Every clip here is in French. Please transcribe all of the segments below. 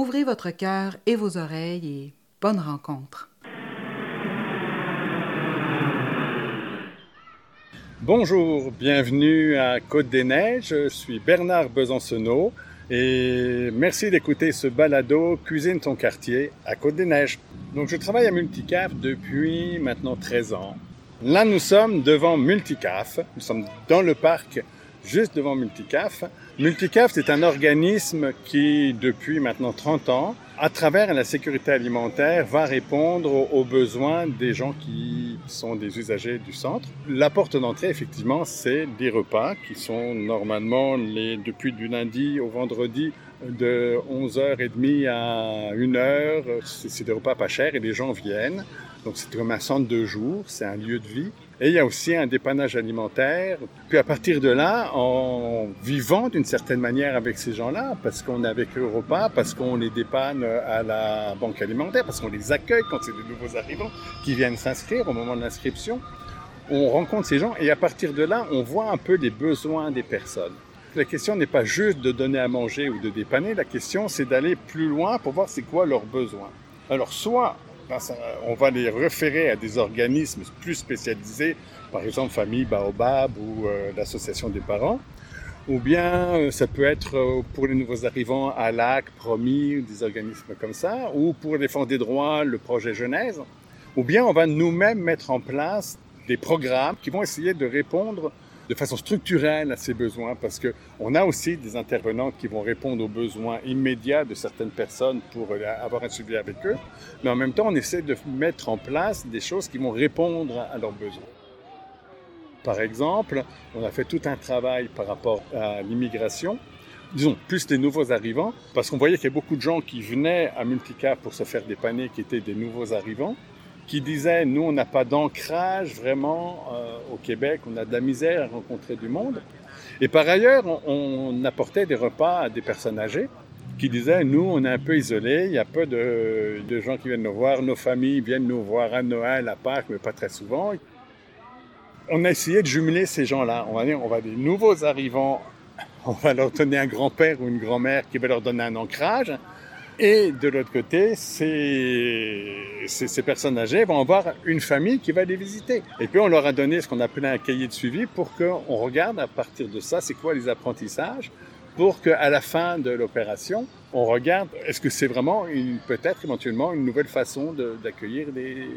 Ouvrez votre cœur et vos oreilles et bonne rencontre. Bonjour, bienvenue à Côte des Neiges. Je suis Bernard Besancenot et merci d'écouter ce balado Cuisine ton quartier à Côte des Neiges. Donc je travaille à Multicaf depuis maintenant 13 ans. Là nous sommes devant Multicaf. Nous sommes dans le parc juste devant Multicaf. Multicaf c'est un organisme qui depuis maintenant 30 ans à travers la sécurité alimentaire, va répondre aux besoins des gens qui sont des usagers du centre. La porte d'entrée, effectivement, c'est des repas qui sont normalement les, depuis du lundi au vendredi de 11h30 à 1h. C'est des repas pas chers et les gens viennent. Donc c'est comme un centre de jour, c'est un lieu de vie. Et il y a aussi un dépannage alimentaire. Puis à partir de là, en vivant d'une certaine manière avec ces gens-là, parce qu'on est avec eux au repas, parce qu'on les dépanne à la banque alimentaire, parce qu'on les accueille quand c'est des nouveaux arrivants qui viennent s'inscrire au moment de l'inscription, on rencontre ces gens et à partir de là, on voit un peu les besoins des personnes. La question n'est pas juste de donner à manger ou de dépanner, la question c'est d'aller plus loin pour voir c'est quoi leurs besoins. Alors soit on va les référer à des organismes plus spécialisés, par exemple Famille Baobab ou euh, l'Association des parents. Ou bien euh, ça peut être euh, pour les nouveaux arrivants à LAC, Promis, des organismes comme ça. Ou pour les fonds des droits, le projet Genèse. Ou bien on va nous-mêmes mettre en place des programmes qui vont essayer de répondre de façon structurelle à ces besoins parce que on a aussi des intervenants qui vont répondre aux besoins immédiats de certaines personnes pour avoir un suivi avec eux, mais en même temps on essaie de mettre en place des choses qui vont répondre à leurs besoins. Par exemple, on a fait tout un travail par rapport à l'immigration, disons plus les nouveaux arrivants, parce qu'on voyait qu'il y a beaucoup de gens qui venaient à Multicap pour se faire dépanner qui étaient des nouveaux arrivants qui disait nous on n'a pas d'ancrage vraiment euh, au Québec, on a de la misère à rencontrer du monde. Et par ailleurs, on, apportait des repas à des personnes âgées qui disaient nous on est un peu isolés, il y a peu de, de, gens qui viennent nous voir, nos familles viennent nous voir à Noël, à Pâques, mais pas très souvent. On a essayé de jumeler ces gens-là. On va dire on va des nouveaux arrivants, on va leur donner un grand-père ou une grand-mère qui va leur donner un ancrage. Et de l'autre côté, ces, ces, ces, personnes âgées vont avoir une famille qui va les visiter. Et puis on leur a donné ce qu'on appelait un cahier de suivi pour qu'on regarde à partir de ça, c'est quoi les apprentissages, pour qu'à la fin de l'opération, on regarde est-ce que c'est vraiment peut-être éventuellement une nouvelle façon d'accueillir les,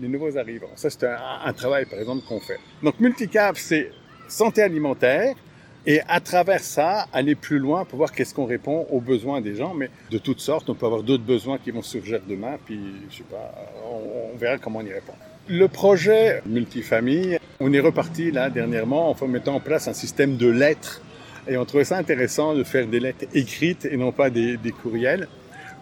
les, nouveaux arrivants. Ça, c'est un, un, travail, par exemple, qu'on fait. Donc Multicap, c'est santé alimentaire, et à travers ça, aller plus loin pour voir qu'est-ce qu'on répond aux besoins des gens, mais de toutes sortes. On peut avoir d'autres besoins qui vont surgir demain, puis je sais pas, on, verra comment on y répond. Le projet multifamille, on est reparti là dernièrement en mettant en place un système de lettres. Et on trouvait ça intéressant de faire des lettres écrites et non pas des, courriels,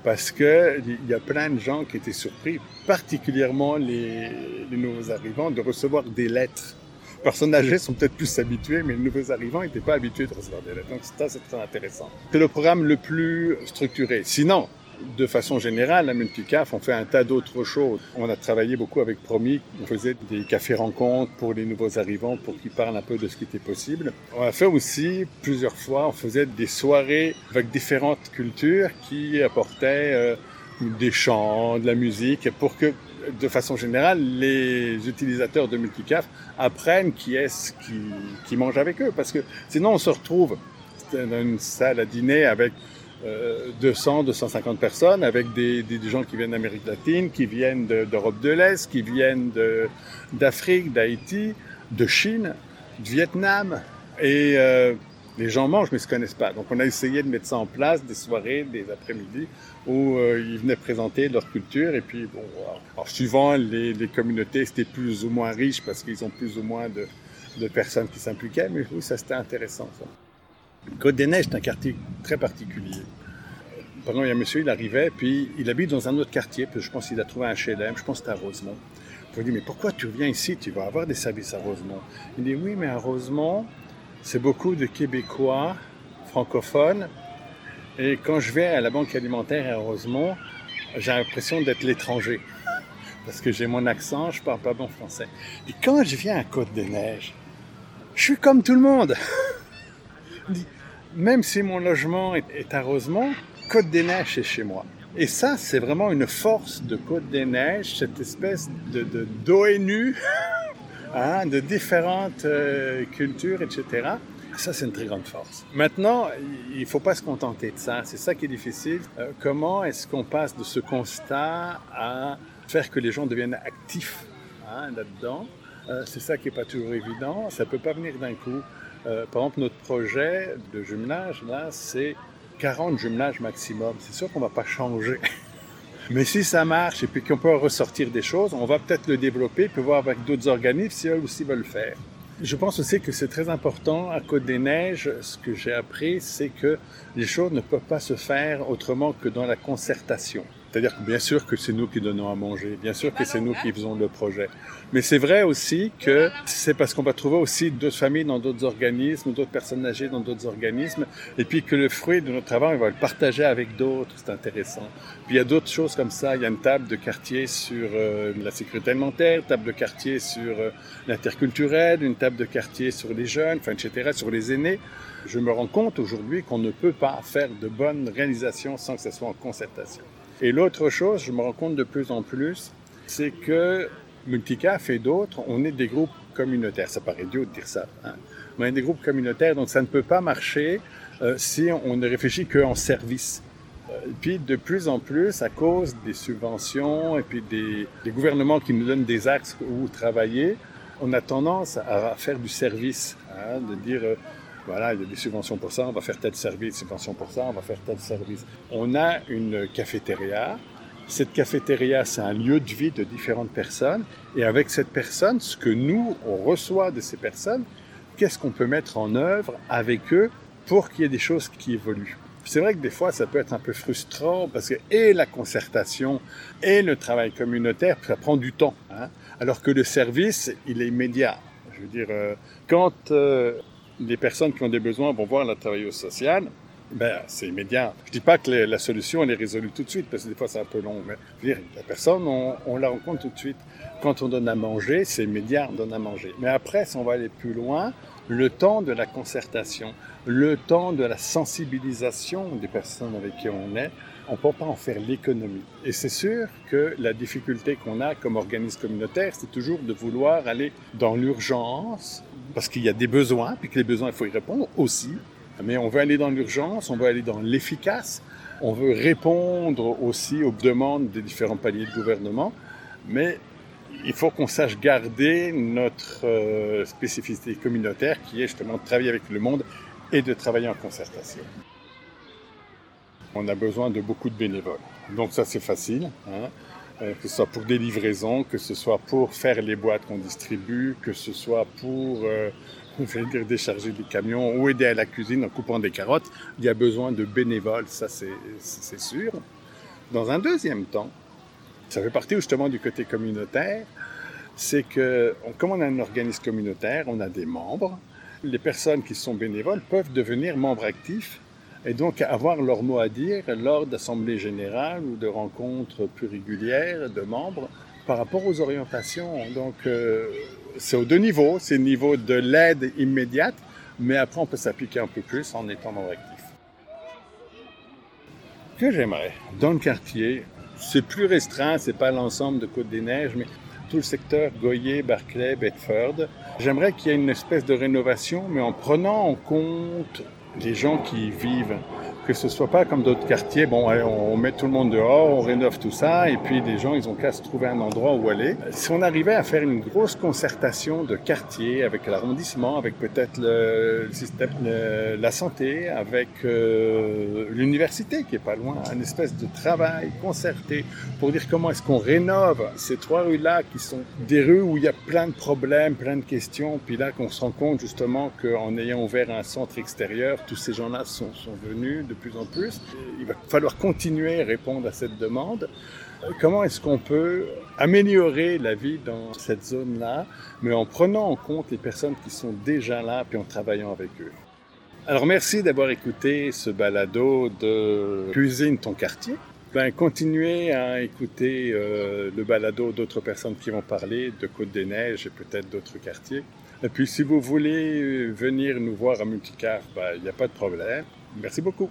parce que il y a plein de gens qui étaient surpris, particulièrement les nouveaux arrivants, de recevoir des lettres personnes âgées sont peut-être plus habituées, mais les nouveaux arrivants n'étaient pas habitués de recevoir des lettres. Donc ça, c'est très intéressant. C'est le programme le plus structuré. Sinon, de façon générale, à Multicaf, on fait un tas d'autres choses. On a travaillé beaucoup avec Promis. On faisait des cafés-rencontres pour les nouveaux arrivants pour qu'ils parlent un peu de ce qui était possible. On a fait aussi, plusieurs fois, on faisait des soirées avec différentes cultures qui apportaient euh, des chants, de la musique, pour que de façon générale, les utilisateurs de Multicaf apprennent qui est-ce qui, qui, mange avec eux. Parce que sinon, on se retrouve dans une salle à dîner avec euh, 200, 250 personnes, avec des, des, gens qui viennent d'Amérique latine, qui viennent d'Europe de, de l'Est, qui viennent d'Afrique, d'Haïti, de Chine, du Vietnam. Et euh, les gens mangent mais ne se connaissent pas. Donc on a essayé de mettre ça en place, des soirées, des après-midi où euh, ils venaient présenter leur culture et puis bon, alors, suivant les, communautés, c'était plus ou moins riche parce qu'ils ont plus ou moins de, personnes qui s'impliquaient, mais oui, ça c'était intéressant. Côte des Neiges, c'est un quartier très particulier. par exemple, il y a un monsieur, il arrivait, puis il habite dans un autre quartier, puis je pense qu'il a trouvé un HLM, je pense que c'était à Rosemont. Je lui dis, mais pourquoi tu viens ici? Tu vas avoir des services à Rosemont. Il dit, oui, mais à Rosemont, c'est beaucoup de Québécois francophones. Et quand je vais à la banque alimentaire à Rosemont, j'ai l'impression d'être l'étranger. Parce que j'ai mon accent, je parle pas bon français. Et quand je viens à Côte-des-Neiges, je suis comme tout le monde. Même si mon logement est à Rosemont, Côte-des-Neiges est chez moi. Et ça, c'est vraiment une force de Côte-des-Neiges, cette espèce de d'ONU, hein, de différentes euh, cultures, etc. Ça, c'est une très grande force. Maintenant, il ne faut pas se contenter de ça. C'est ça qui est difficile. Euh, comment est-ce qu'on passe de ce constat à faire que les gens deviennent actifs hein, là-dedans? Euh, C'est ça qui n'est pas toujours évident. Ça ne peut pas venir d'un coup. par exemple, notre projet de jumelage, là, c'est 40 jumelages maximum. C'est sûr qu'on ne va pas changer. Mais si ça marche et puis qu'on peut ressortir des choses, on va peut-être le développer, puis voir avec d'autres organismes si eux aussi veulent le faire. Je pense aussi que c'est très important à Côte des Neiges. Ce que j'ai appris, c'est que les choses ne peuvent pas se faire autrement que dans la concertation. C'est-à-dire que bien sûr que c'est nous qui donnons à manger, bien sûr que c'est nous qui faisons le projet. Mais c'est vrai aussi que c'est parce qu'on va trouver aussi d'autres familles dans d'autres organismes, d'autres personnes âgées dans d'autres organismes, et puis que le fruit de notre travail, on va le partager avec d'autres, c'est intéressant. Puis il y a d'autres choses comme ça, il y a une table de quartier sur euh, la sécurité alimentaire, une table de quartier sur euh, l'interculturel, une table de quartier sur les jeunes, enfin, etc., sur les aînés. Je me rends compte aujourd'hui qu'on ne peut pas faire de bonnes réalisations sans que ce soit en concertation. Et l'autre chose, je me rends compte de plus en plus, c'est que Multicaf et d'autres, on est des groupes communautaires. Ça paraît idiot de dire ça. Hein. On est des groupes communautaires, donc ça ne peut pas marcher euh, si on ne réfléchit qu'en service. Euh, puis de plus en plus, à cause des subventions et puis des, gouvernements qui nous donnent des axes où travailler, on a tendance à faire du service, hein, de dire euh, voilà, il y a des subventions pour ça, on va faire tel service, subventions pour ça, on va faire tel service. On a une cafétéria. Cette cafétéria, c'est un lieu de vie de différentes personnes. Et avec cette personne, ce que nous, on reçoit de ces personnes, qu'est-ce qu'on peut mettre en œuvre avec eux pour qu'il y ait des choses qui évoluent? C'est vrai que des fois, ça peut être un peu frustrant parce que et la concertation et le travail communautaire, ça prend du temps. Hein. alors que le service, il est immédiat. Je veux dire, euh, quand euh, les personnes qui ont des besoins vont voir la travailleuse sociale, ben, c'est immédiat. Je dis pas que la solution elle est résolue tout de suite, parce que des fois c'est un peu long, mais dire, la personne, on, la rencontre tout de suite. Quand on donne à manger, c'est immédiat, on donne à manger. Mais après, si on va aller plus loin, le temps de la concertation, le temps de la sensibilisation des personnes avec qui on est, on ne peut pas en faire l'économie. Et c'est sûr que la difficulté qu'on a comme organisme communautaire, c'est toujours de vouloir aller dans l'urgence, parce qu'il y a des besoins, puis que les besoins, il faut y répondre aussi. Mais on veut aller dans l'urgence, on veut aller dans l'efficace, on veut répondre aussi aux demandes des différents paliers de gouvernement, mais il faut qu'on sache garder notre euh, spécificité communautaire qui est justement de travailler avec le monde et de travailler en concertation. On a besoin de beaucoup de bénévoles. Donc ça c'est facile. Hein. Euh, que ce soit pour des livraisons, que ce soit pour faire les boîtes qu'on distribue, que ce soit pour euh, dire décharger des camions ou aider à la cuisine en coupant des carottes, il y a besoin de bénévoles, ça c'est sûr. Dans un deuxième temps, ça fait partie justement du côté communautaire, c'est que comme on a un organisme communautaire, on a des membres, les personnes qui sont bénévoles peuvent devenir membres actifs et donc avoir leur mot à dire lors d'assemblées générales ou de rencontres plus régulières de membres par rapport aux orientations. Donc euh, c'est aux deux niveaux, c'est le niveau de l'aide immédiate, mais après on peut s'appliquer un peu plus en étant membre actif. Que j'aimerais dans le quartier, c'est plus restreint, c'est pas l'ensemble de Côte-des-Neiges, mais tout le secteur Goyer, Barclay, Bedford. J'aimerais qu'il y ait une espèce de rénovation, mais en prenant en compte les gens qui vivent que ce soit pas comme d'autres quartiers, bon, on met tout le monde dehors, on rénove tout ça, et puis les gens, ils ont qu'à se trouver un endroit où aller. Si on arrivait à faire une grosse concertation de quartiers avec l'arrondissement, avec peut-être le, système, de la santé, avec euh, l'université qui est pas loin, une espèce de travail concerté pour dire comment est-ce qu'on rénove ces trois rues-là qui sont des rues où il y a plein de problèmes, plein de questions, puis là qu'on se rend compte justement qu'en ayant ouvert un centre extérieur, tous ces gens-là sont, venus plus en plus. Il va falloir continuer à répondre à cette demande. Comment est-ce qu'on peut améliorer la vie dans cette zone-là, mais en prenant en compte les personnes qui sont déjà là, puis en travaillant avec eux? Alors merci d'avoir écouté ce balado de Cuisine ton quartier. Ben, continuez à écouter euh, le balado d'autres personnes qui vont parler de Côte-des-Neiges et peut-être d'autres quartiers. Et puis si vous voulez venir nous voir à Multicar, ben, il n'y a pas de problème. Merci beaucoup.